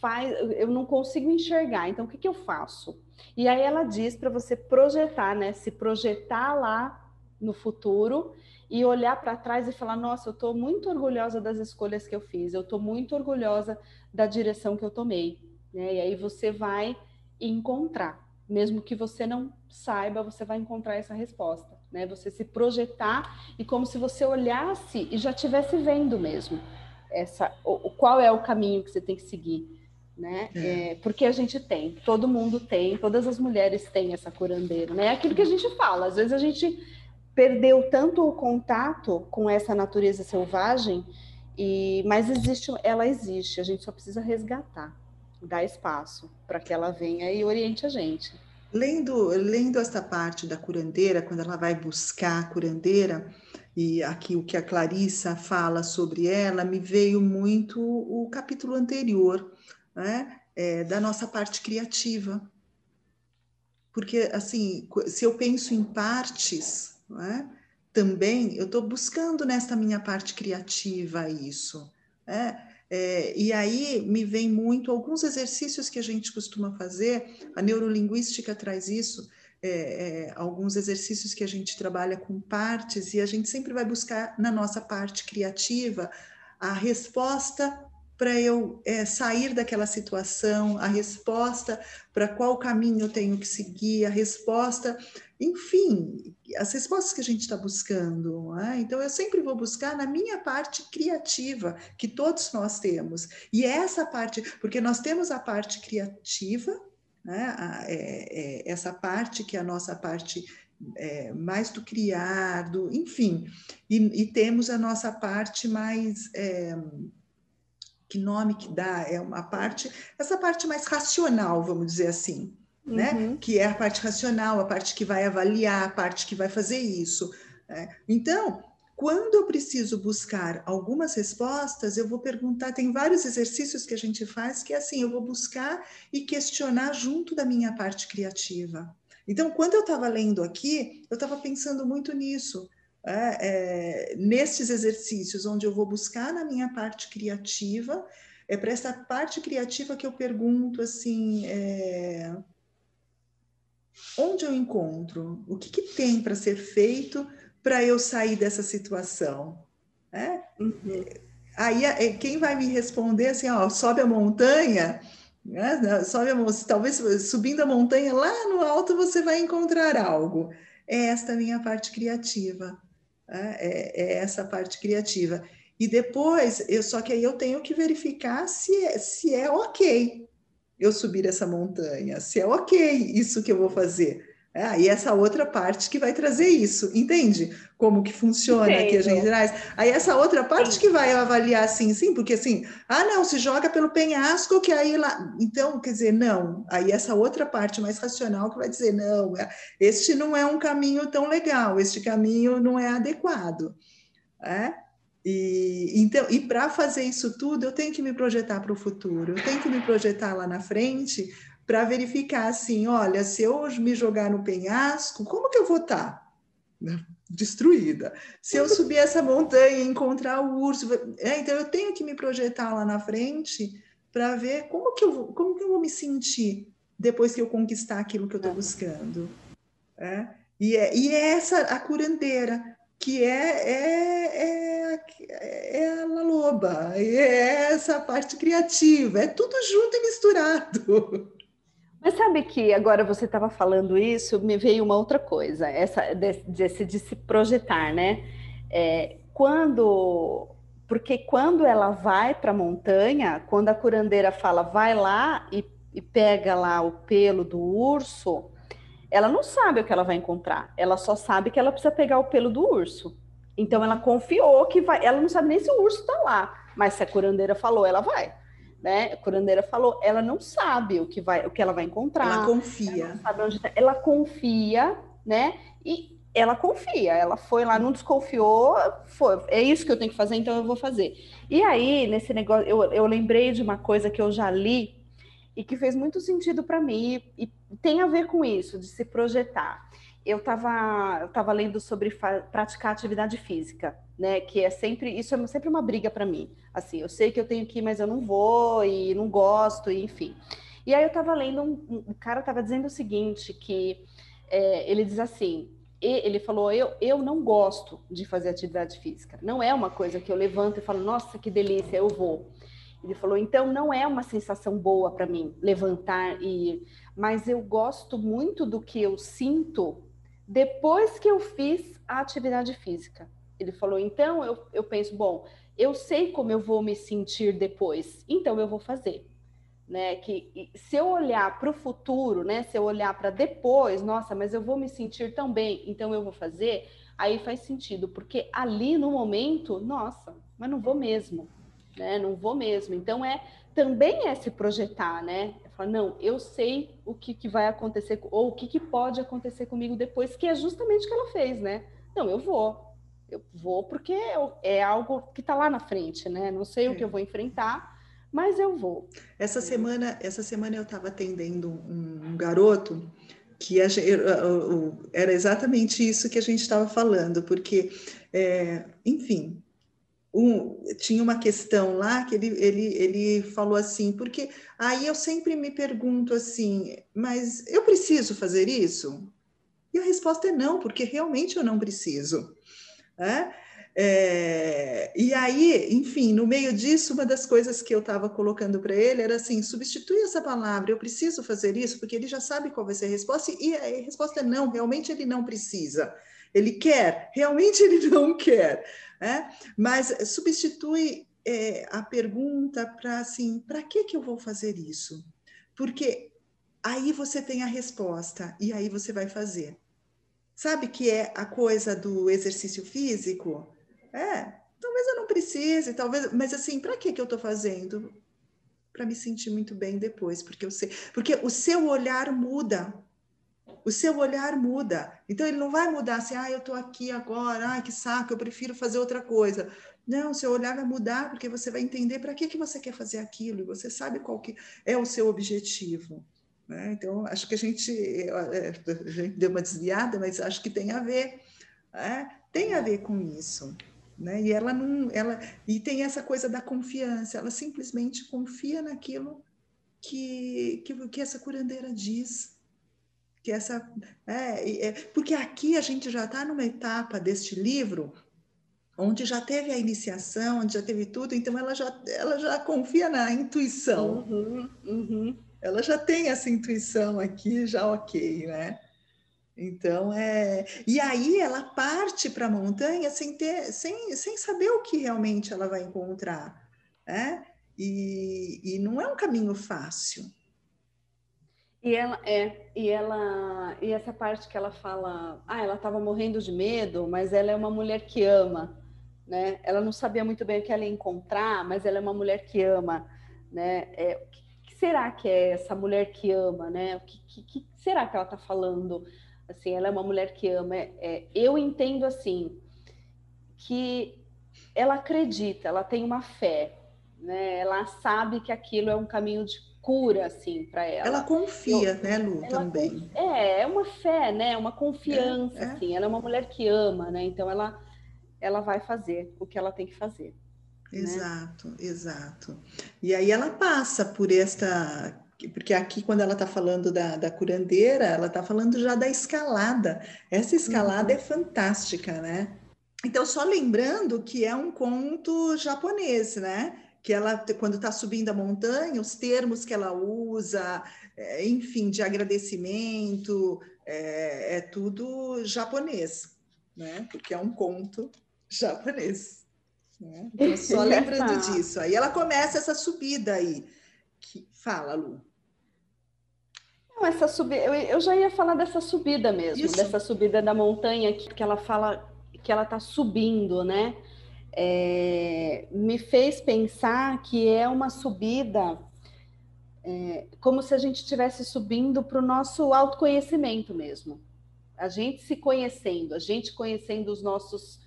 faz, eu não consigo enxergar. Então, o que, que eu faço? E aí ela diz para você projetar, né? Se projetar lá no futuro e olhar para trás e falar: Nossa, eu estou muito orgulhosa das escolhas que eu fiz, eu estou muito orgulhosa da direção que eu tomei. Né? E aí você vai encontrar, mesmo que você não saiba, você vai encontrar essa resposta. Né? Você se projetar e como se você olhasse e já estivesse vendo mesmo essa, o, qual é o caminho que você tem que seguir. Né? É. É, porque a gente tem, todo mundo tem, todas as mulheres têm essa curandeira, né? É aquilo que a gente fala, às vezes a gente perdeu tanto o contato com essa natureza selvagem, e mas existe, ela existe, a gente só precisa resgatar, dar espaço para que ela venha e oriente a gente. Lendo, lendo esta parte da curandeira, quando ela vai buscar a curandeira, e aqui o que a Clarissa fala sobre ela, me veio muito o capítulo anterior, né? É, da nossa parte criativa. Porque, assim, se eu penso em partes, é? também eu estou buscando nesta minha parte criativa isso. É? É, e aí me vem muito alguns exercícios que a gente costuma fazer, a neurolinguística traz isso, é, é, alguns exercícios que a gente trabalha com partes, e a gente sempre vai buscar na nossa parte criativa a resposta para eu é, sair daquela situação, a resposta para qual caminho eu tenho que seguir, a resposta, enfim, as respostas que a gente está buscando. É? Então, eu sempre vou buscar na minha parte criativa, que todos nós temos. E é essa parte, porque nós temos a parte criativa, né? a, é, é, essa parte que é a nossa parte é, mais do criar, do, enfim, e, e, temos a nossa parte mais é, que nome que dá, é uma parte, essa parte mais racional, vamos dizer assim, né? uhum. né? Que é a parte racional, a parte que vai avaliar, a parte que vai fazer isso. Né? Então, quando eu preciso buscar algumas respostas, eu vou perguntar, tem vários exercícios que a gente faz que é assim, eu vou buscar e questionar junto da minha parte criativa. Então, quando eu estava lendo aqui, eu estava pensando muito nisso é, é, nesses exercícios, onde eu vou buscar na minha parte criativa, é para essa parte criativa que eu pergunto assim: é, onde eu encontro? O que, que tem para ser feito para eu sair dessa situação? É? Uhum. Aí é, quem vai me responder assim: ó, sobe a montanha. Né? Sobe a, talvez subindo a montanha lá no alto você vai encontrar algo. É esta minha parte criativa. Né? É, é, essa parte criativa. E depois, eu, só que aí eu tenho que verificar se é, se é ok eu subir essa montanha, se é ok isso que eu vou fazer. É, aí essa outra parte que vai trazer isso, entende? Como que funciona Entendo. aqui a gente traz. Aí essa outra parte sim. que vai avaliar assim, sim, porque assim, ah, não, se joga pelo penhasco que aí lá. Então, quer dizer, não. Aí essa outra parte mais racional que vai dizer, não, é, este não é um caminho tão legal, este caminho não é adequado. É? E, então, e para fazer isso tudo, eu tenho que me projetar para o futuro, eu tenho que me projetar lá na frente para verificar assim, olha, se eu me jogar no penhasco, como que eu vou estar? Tá? Destruída. Se eu subir essa montanha e encontrar o urso, é, então eu tenho que me projetar lá na frente para ver como que eu vou, como que eu vou me sentir depois que eu conquistar aquilo que eu estou buscando. É? E, é, e é essa a curandeira, que é, é, é, é a loba, é essa parte criativa, é tudo junto e misturado. Mas sabe que agora você estava falando isso, me veio uma outra coisa, essa desse de se projetar, né? É, quando, porque quando ela vai para a montanha, quando a curandeira fala vai lá e, e pega lá o pelo do urso, ela não sabe o que ela vai encontrar, ela só sabe que ela precisa pegar o pelo do urso. Então ela confiou que vai, ela não sabe nem se o urso está lá, mas se a curandeira falou, ela vai né? A curandeira falou, ela não sabe o que vai, o que ela vai encontrar. Ela confia. Ela, tá. ela confia, né? E ela confia, ela foi lá, não desconfiou, foi, é isso que eu tenho que fazer, então eu vou fazer. E aí, nesse negócio, eu, eu lembrei de uma coisa que eu já li e que fez muito sentido para mim, e, e tem a ver com isso, de se projetar eu estava eu tava lendo sobre praticar atividade física, né? Que é sempre isso é sempre uma briga para mim. Assim, eu sei que eu tenho que ir, mas eu não vou e não gosto, e, enfim. E aí eu estava lendo um, um cara estava dizendo o seguinte que é, ele diz assim, ele falou eu eu não gosto de fazer atividade física. Não é uma coisa que eu levanto e falo nossa que delícia eu vou. Ele falou então não é uma sensação boa para mim levantar e mas eu gosto muito do que eu sinto depois que eu fiz a atividade física. Ele falou, então eu, eu penso, bom, eu sei como eu vou me sentir depois, então eu vou fazer. Né, que se eu olhar para o futuro, né, se eu olhar para depois, nossa, mas eu vou me sentir tão bem, então eu vou fazer, aí faz sentido, porque ali no momento, nossa, mas não vou mesmo, né, não vou mesmo. Então é também é se projetar, né? Falar, não, eu sei o que, que vai acontecer, ou o que, que pode acontecer comigo depois, que é justamente o que ela fez, né? Não, eu vou. Eu vou porque é algo que está lá na frente, né? Não sei é. o que eu vou enfrentar, mas eu vou. Essa semana, essa semana eu estava atendendo um, um garoto que a, era exatamente isso que a gente estava falando, porque, é, enfim, um, tinha uma questão lá que ele, ele, ele falou assim, porque aí eu sempre me pergunto assim, mas eu preciso fazer isso? E a resposta é não, porque realmente eu não preciso. Né? É, e aí, enfim, no meio disso, uma das coisas que eu estava colocando para ele era assim: substitui essa palavra, eu preciso fazer isso, porque ele já sabe qual vai ser a resposta, e a resposta é não, realmente ele não precisa. Ele quer, realmente ele não quer. Né? Mas substitui é, a pergunta para assim: para que, que eu vou fazer isso? Porque aí você tem a resposta e aí você vai fazer. Sabe que é a coisa do exercício físico? É, talvez eu não precise, talvez, mas assim, para que que eu estou fazendo? Para me sentir muito bem depois, porque eu sei, porque o seu olhar muda o seu olhar muda. Então ele não vai mudar assim, ah, eu estou aqui agora, ai que saco, eu prefiro fazer outra coisa. Não, o seu olhar vai mudar porque você vai entender para que, que você quer fazer aquilo e você sabe qual que é o seu objetivo. Né? Então, acho que a gente, é, a gente deu uma desviada, mas acho que tem a ver. Né? Tem a ver com isso. Né? E ela não, ela e tem essa coisa da confiança. Ela simplesmente confia naquilo que, que, que essa curandeira diz que essa é, é, porque aqui a gente já está numa etapa deste livro onde já teve a iniciação, onde já teve tudo, então ela já ela já confia na intuição, uhum, uhum. ela já tem essa intuição aqui já ok, né? Então é e aí ela parte para a montanha sem ter sem, sem saber o que realmente ela vai encontrar, né? E, e não é um caminho fácil. E ela é, e ela, e essa parte que ela fala, ah, ela estava morrendo de medo, mas ela é uma mulher que ama, né? Ela não sabia muito bem o que ela ia encontrar, mas ela é uma mulher que ama, né? É, o que, será que é essa mulher que ama, né? O que, que, que será que ela está falando? Assim, ela é uma mulher que ama. É, é, eu entendo assim que ela acredita, ela tem uma fé, né? Ela sabe que aquilo é um caminho de cura, assim, para ela. Ela confia, Eu, né, Lu, também. É, é uma fé, né, uma confiança, é, é. assim. Ela é uma mulher que ama, né, então ela, ela vai fazer o que ela tem que fazer. Né? Exato, né? exato. E aí ela passa por esta porque aqui quando ela está falando da, da curandeira, ela está falando já da escalada. Essa escalada uhum. é fantástica, né? Então, só lembrando que é um conto japonês, né? Que ela, quando está subindo a montanha, os termos que ela usa, é, enfim, de agradecimento, é, é, tudo japonês, né? Porque é um conto japonês. Né? Então, só lembrando disso. Aí ela começa essa subida aí. Que... Fala, Lu. Não, essa subida, eu, eu já ia falar dessa subida mesmo, Isso. dessa subida da montanha que, que ela fala que ela está subindo, né? É, me fez pensar que é uma subida é, como se a gente estivesse subindo para o nosso autoconhecimento mesmo. A gente se conhecendo, a gente conhecendo os nossos,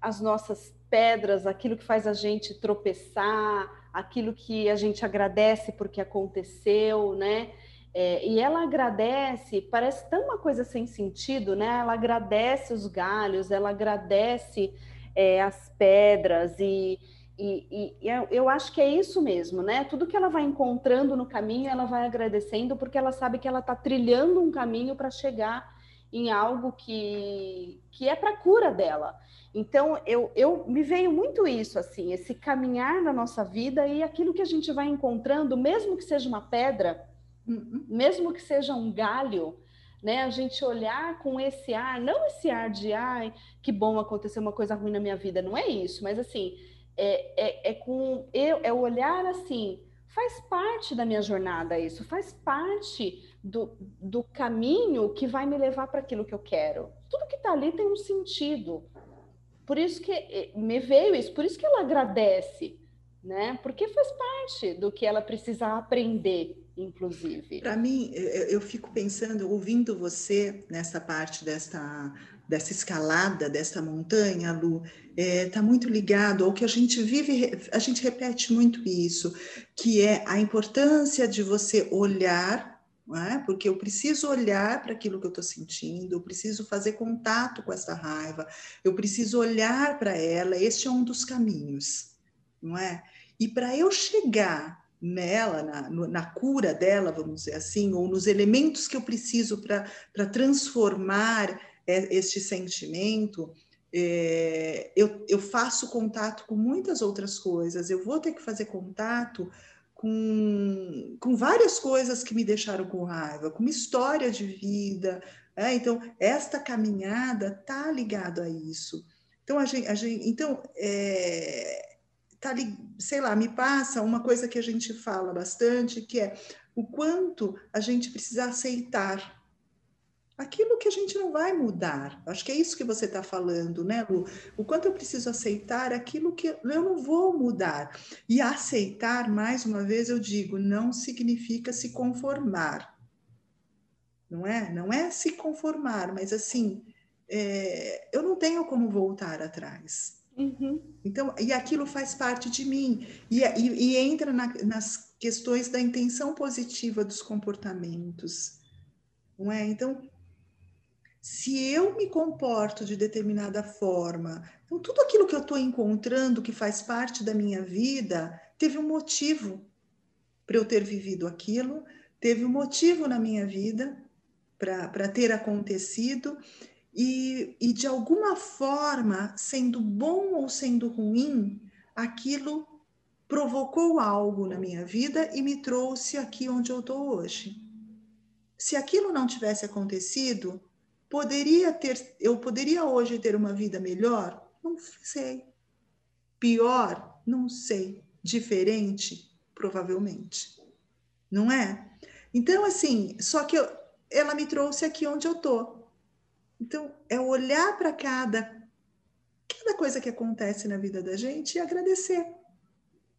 as nossas pedras, aquilo que faz a gente tropeçar, aquilo que a gente agradece porque aconteceu, né? É, e ela agradece, parece tão uma coisa sem sentido, né? Ela agradece os galhos, ela agradece é, as pedras e, e, e, eu acho que é isso mesmo, né? Tudo que ela vai encontrando no caminho, ela vai agradecendo porque ela sabe que ela está trilhando um caminho para chegar em algo que, que é para cura dela. Então, eu, eu me veio muito isso, assim, esse caminhar na nossa vida e aquilo que a gente vai encontrando, mesmo que seja uma pedra, mesmo que seja um galho, né? A gente olhar com esse ar, não esse ar de ai, que bom aconteceu uma coisa ruim na minha vida, não é isso, mas assim, é, é, é com eu, é olhar assim, faz parte da minha jornada isso, faz parte do, do caminho que vai me levar para aquilo que eu quero. Tudo que está ali tem um sentido. Por isso que eh, me veio isso, por isso que ela agradece, né? Porque faz parte do que ela precisa aprender, inclusive. Para mim, eu fico pensando, ouvindo você nessa parte desta dessa escalada, dessa montanha, Lu, está é, tá muito ligado ao que a gente vive, a gente repete muito isso, que é a importância de você olhar é? porque eu preciso olhar para aquilo que eu estou sentindo, eu preciso fazer contato com essa raiva, eu preciso olhar para ela, este é um dos caminhos, não é? E para eu chegar nela, na, na, cura dela, vamos dizer assim, ou nos elementos que eu preciso para transformar este sentimento, é, eu, eu faço contato com muitas outras coisas, eu vou ter que fazer contato com, com várias coisas que me deixaram com raiva, com uma história de vida. É? Então, esta caminhada está ligada a isso. Então, a gente, a gente então é, tá, sei lá, me passa uma coisa que a gente fala bastante, que é o quanto a gente precisa aceitar aquilo que a gente não vai mudar. Acho que é isso que você está falando, né, Lu? O quanto eu preciso aceitar aquilo que eu não vou mudar. E aceitar, mais uma vez, eu digo, não significa se conformar. Não é? Não é se conformar, mas assim, é, eu não tenho como voltar atrás. Uhum. Então, e aquilo faz parte de mim. E, e, e entra na, nas questões da intenção positiva dos comportamentos. Não é? Então, se eu me comporto de determinada forma, então tudo aquilo que eu estou encontrando que faz parte da minha vida teve um motivo para eu ter vivido aquilo, teve um motivo na minha vida para ter acontecido, e, e de alguma forma, sendo bom ou sendo ruim, aquilo provocou algo na minha vida e me trouxe aqui onde eu estou hoje. Se aquilo não tivesse acontecido, Poderia ter, eu poderia hoje ter uma vida melhor? Não sei. Pior? Não sei. Diferente? Provavelmente. Não é? Então, assim, só que eu, ela me trouxe aqui onde eu tô. Então, é olhar para cada, cada coisa que acontece na vida da gente e agradecer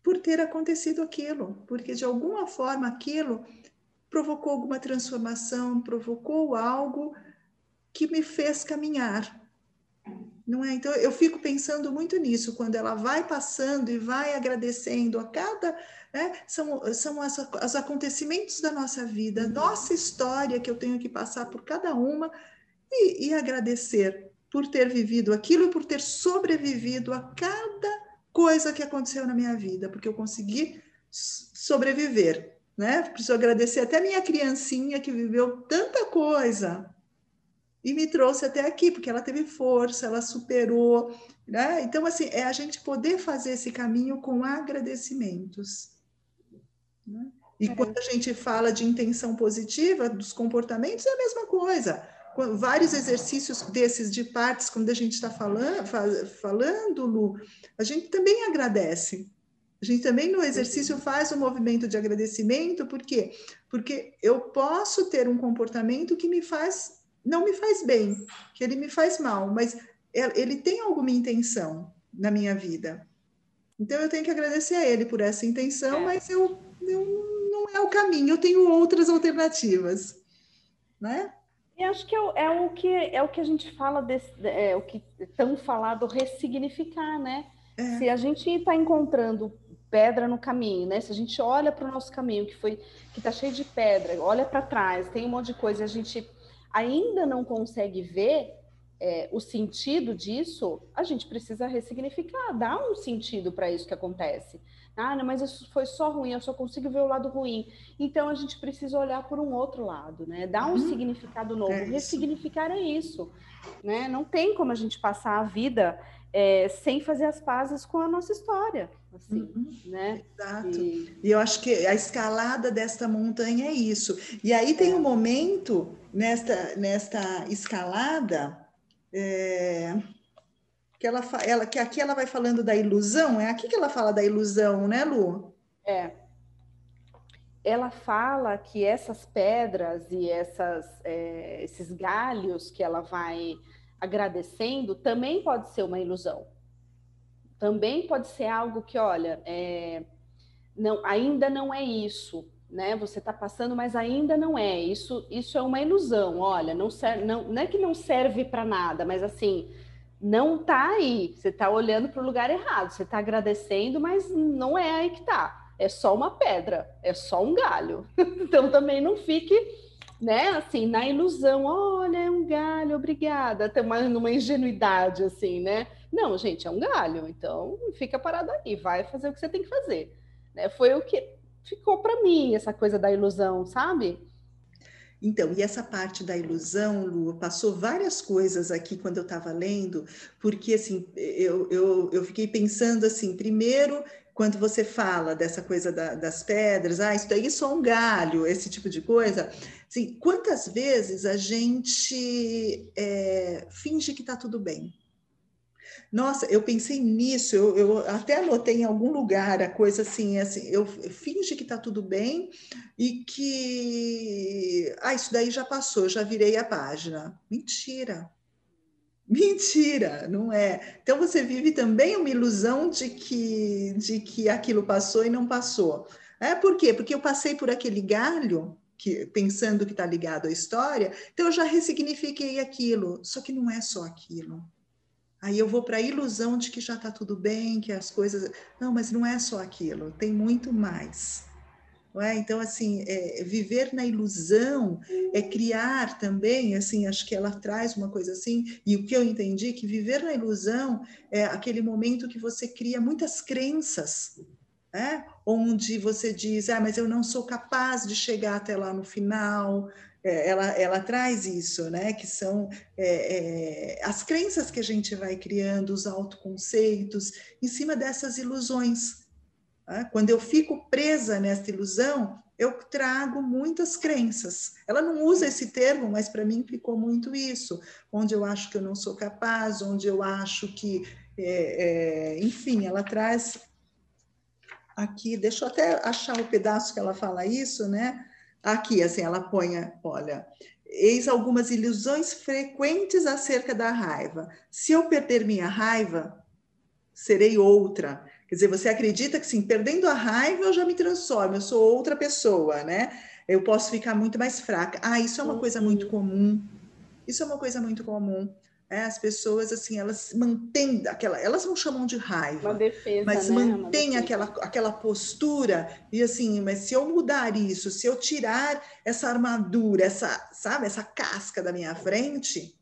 por ter acontecido aquilo, porque de alguma forma aquilo provocou alguma transformação, provocou algo que me fez caminhar. Não é? Então eu fico pensando muito nisso quando ela vai passando e vai agradecendo a cada né? são são as, os acontecimentos da nossa vida, nossa história que eu tenho que passar por cada uma e, e agradecer por ter vivido aquilo e por ter sobrevivido a cada coisa que aconteceu na minha vida, porque eu consegui sobreviver, né? Preciso agradecer até minha criancinha que viveu tanta coisa, e me trouxe até aqui, porque ela teve força, ela superou. Né? Então, assim, é a gente poder fazer esse caminho com agradecimentos. Né? E é. quando a gente fala de intenção positiva dos comportamentos, é a mesma coisa. Vários exercícios desses de partes, quando a gente está falando, falando, Lu, a gente também agradece. A gente também no exercício faz um movimento de agradecimento, por quê? Porque eu posso ter um comportamento que me faz não me faz bem, que ele me faz mal, mas ele tem alguma intenção na minha vida. Então eu tenho que agradecer a ele por essa intenção, é. mas eu, eu, não é o caminho, eu tenho outras alternativas, né? E acho que é, é, o que é o que a gente fala desse, é o que tão falado ressignificar, né? É. Se a gente está encontrando pedra no caminho, né? Se a gente olha para o nosso caminho que foi que está cheio de pedra, olha para trás, tem um monte de coisa, e a gente ainda não consegue ver é, o sentido disso, a gente precisa ressignificar, dar um sentido para isso que acontece. Ah, não, mas isso foi só ruim, eu só consigo ver o lado ruim. Então a gente precisa olhar por um outro lado, né? Dar um uhum. significado novo. É Ressignificar é isso, né? Não tem como a gente passar a vida é, sem fazer as pazes com a nossa história, assim, uhum. né? Exato. E... e... eu acho que a escalada desta montanha é isso. E aí tem é. um momento nesta nesta escalada é que ela, ela que aqui ela vai falando da ilusão, é aqui que ela fala da ilusão, né, Lu? É. Ela fala que essas pedras e essas, é, esses galhos que ela vai agradecendo também pode ser uma ilusão. Também pode ser algo que, olha, é, não, ainda não é isso, né? Você está passando, mas ainda não é. Isso, isso é uma ilusão. Olha, não, serve, não, não é que não serve para nada, mas assim não está aí. Você está olhando para o lugar errado. Você está agradecendo, mas não é aí que está. É só uma pedra, é só um galho. então também não fique, né, assim, na ilusão. Olha, é um galho, obrigada. Até uma, numa ingenuidade, assim, né? Não, gente, é um galho. Então fica parado aí, vai fazer o que você tem que fazer. Né? Foi o que ficou para mim essa coisa da ilusão, sabe? Então, e essa parte da ilusão, Lu, passou várias coisas aqui quando eu estava lendo, porque assim, eu, eu, eu fiquei pensando assim, primeiro, quando você fala dessa coisa da, das pedras, ah, isso daí é só um galho, esse tipo de coisa, assim, quantas vezes a gente é, finge que está tudo bem? Nossa, eu pensei nisso, eu, eu, até anotei em algum lugar a coisa assim, assim, eu finge que está tudo bem e que ah, isso daí já passou, já virei a página. Mentira. Mentira, não é. Então você vive também uma ilusão de que de que aquilo passou e não passou. É por quê? Porque eu passei por aquele galho que, pensando que está ligado à história, então eu já ressignifiquei aquilo. Só que não é só aquilo. Aí eu vou para a ilusão de que já está tudo bem, que as coisas. Não, mas não é só aquilo, tem muito mais. É? Então, assim, é, viver na ilusão é criar também, assim, acho que ela traz uma coisa assim, e o que eu entendi, que viver na ilusão é aquele momento que você cria muitas crenças, né? onde você diz, ah, mas eu não sou capaz de chegar até lá no final, é, ela, ela traz isso, né? Que são é, é, as crenças que a gente vai criando, os autoconceitos, em cima dessas ilusões. Né? Quando eu fico presa nessa ilusão, eu trago muitas crenças. Ela não usa esse termo, mas para mim ficou muito isso, onde eu acho que eu não sou capaz, onde eu acho que, é, é, enfim, ela traz aqui, deixa eu até achar o pedaço que ela fala isso, né? Aqui, assim, ela põe, olha, eis algumas ilusões frequentes acerca da raiva. Se eu perder minha raiva, serei outra. Quer dizer, você acredita que, sim, perdendo a raiva, eu já me transformo, eu sou outra pessoa, né? Eu posso ficar muito mais fraca. Ah, isso é uma coisa muito uhum. comum. Isso é uma coisa muito comum. É, as pessoas assim elas mantêm aquela elas não chamam de raiva defesa, mas né? mantêm aquela aquela postura e assim mas se eu mudar isso se eu tirar essa armadura essa sabe essa casca da minha frente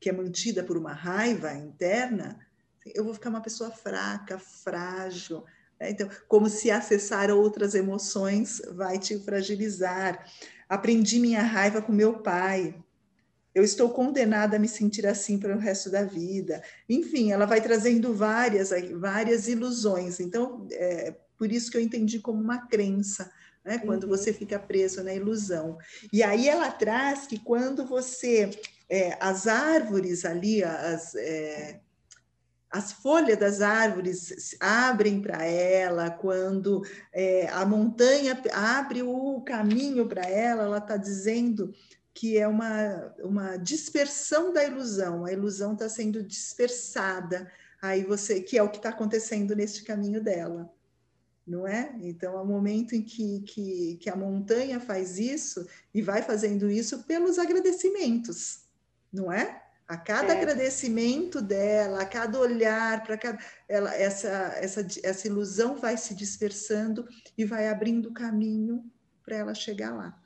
que é mantida por uma raiva interna eu vou ficar uma pessoa fraca frágil né? então como se acessar outras emoções vai te fragilizar aprendi minha raiva com meu pai eu estou condenada a me sentir assim para o resto da vida. Enfim, ela vai trazendo várias, várias ilusões. Então, é por isso que eu entendi como uma crença, né? quando uhum. você fica preso na ilusão. E aí ela traz que quando você. É, as árvores ali, as. É, as folhas das árvores abrem para ela, quando é, a montanha abre o caminho para ela, ela está dizendo que é uma, uma dispersão da ilusão, a ilusão está sendo dispersada, aí você, que é o que está acontecendo neste caminho dela, não é? Então, é o momento em que, que, que a montanha faz isso, e vai fazendo isso pelos agradecimentos, não é? A cada é. agradecimento dela, a cada olhar para cada ela, essa, essa, essa ilusão vai se dispersando e vai abrindo caminho para ela chegar lá.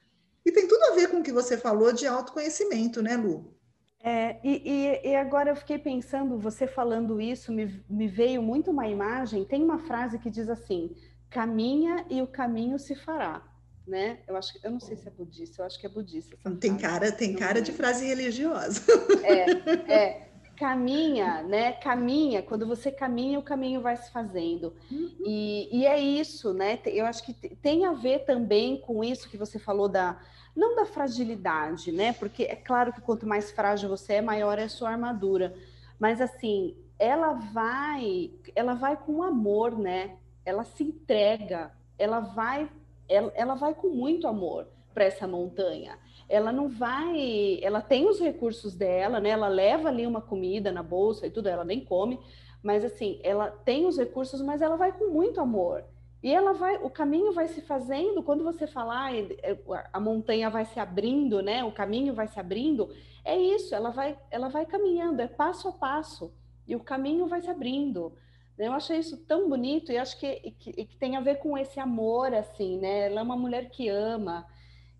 E tem tudo a ver com o que você falou de autoconhecimento, né, Lu? É, e, e, e, agora eu fiquei pensando, você falando isso, me, me veio muito uma imagem. Tem uma frase que diz assim: caminha e o caminho se fará. Né? Eu acho eu não sei se é budista, eu acho que é budista. Tem cara, tem cara de frase religiosa. É, é, caminha, né? Caminha, quando você caminha, o caminho vai se fazendo. Uhum. E, e é isso, né? Eu acho que tem a ver também com isso que você falou da não da fragilidade, né? Porque é claro que quanto mais frágil você é, maior é a sua armadura. Mas assim, ela vai, ela vai com amor, né? Ela se entrega, ela vai, ela, ela vai com muito amor para essa montanha. Ela não vai, ela tem os recursos dela, né? Ela leva ali uma comida na bolsa e tudo, ela nem come, mas assim, ela tem os recursos, mas ela vai com muito amor. E ela vai, o caminho vai se fazendo, quando você falar, é, a montanha vai se abrindo, né? O caminho vai se abrindo, é isso, ela vai, ela vai caminhando, é passo a passo, e o caminho vai se abrindo. Eu achei isso tão bonito e acho que, que, que tem a ver com esse amor, assim, né? Ela é uma mulher que ama.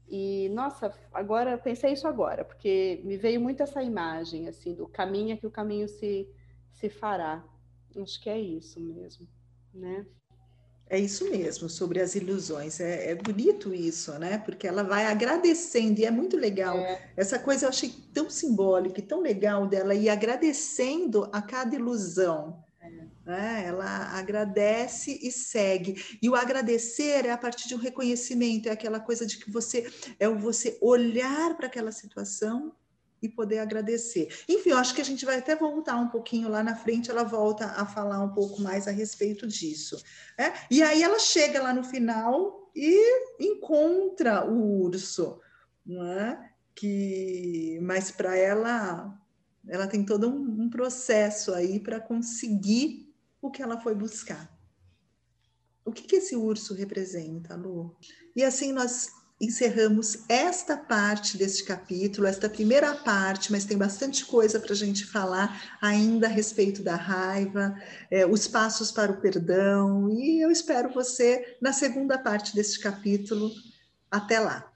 E, nossa, agora, pensei isso agora, porque me veio muito essa imagem, assim, do caminho é que o caminho se, se fará. Acho que é isso mesmo, né? É isso mesmo, sobre as ilusões. É, é, bonito isso, né? Porque ela vai agradecendo, e é muito legal. É. Essa coisa eu achei tão simbólica e tão legal dela ir agradecendo a cada ilusão. É. Ela agradece e segue. E o agradecer é a partir de um reconhecimento, é aquela coisa de que você é você olhar para aquela situação e poder agradecer. Enfim, eu acho que a gente vai até voltar um pouquinho lá na frente, ela volta a falar um pouco mais a respeito disso. Né? E aí ela chega lá no final e encontra o urso, é? que, mas para ela, ela tem todo um, um processo aí para conseguir o que ela foi buscar. O que, que esse urso representa, Lu? E assim nós encerramos esta parte deste capítulo, esta primeira parte, mas tem bastante coisa para a gente falar ainda a respeito da raiva, é, os passos para o perdão, e eu espero você na segunda parte deste capítulo. Até lá!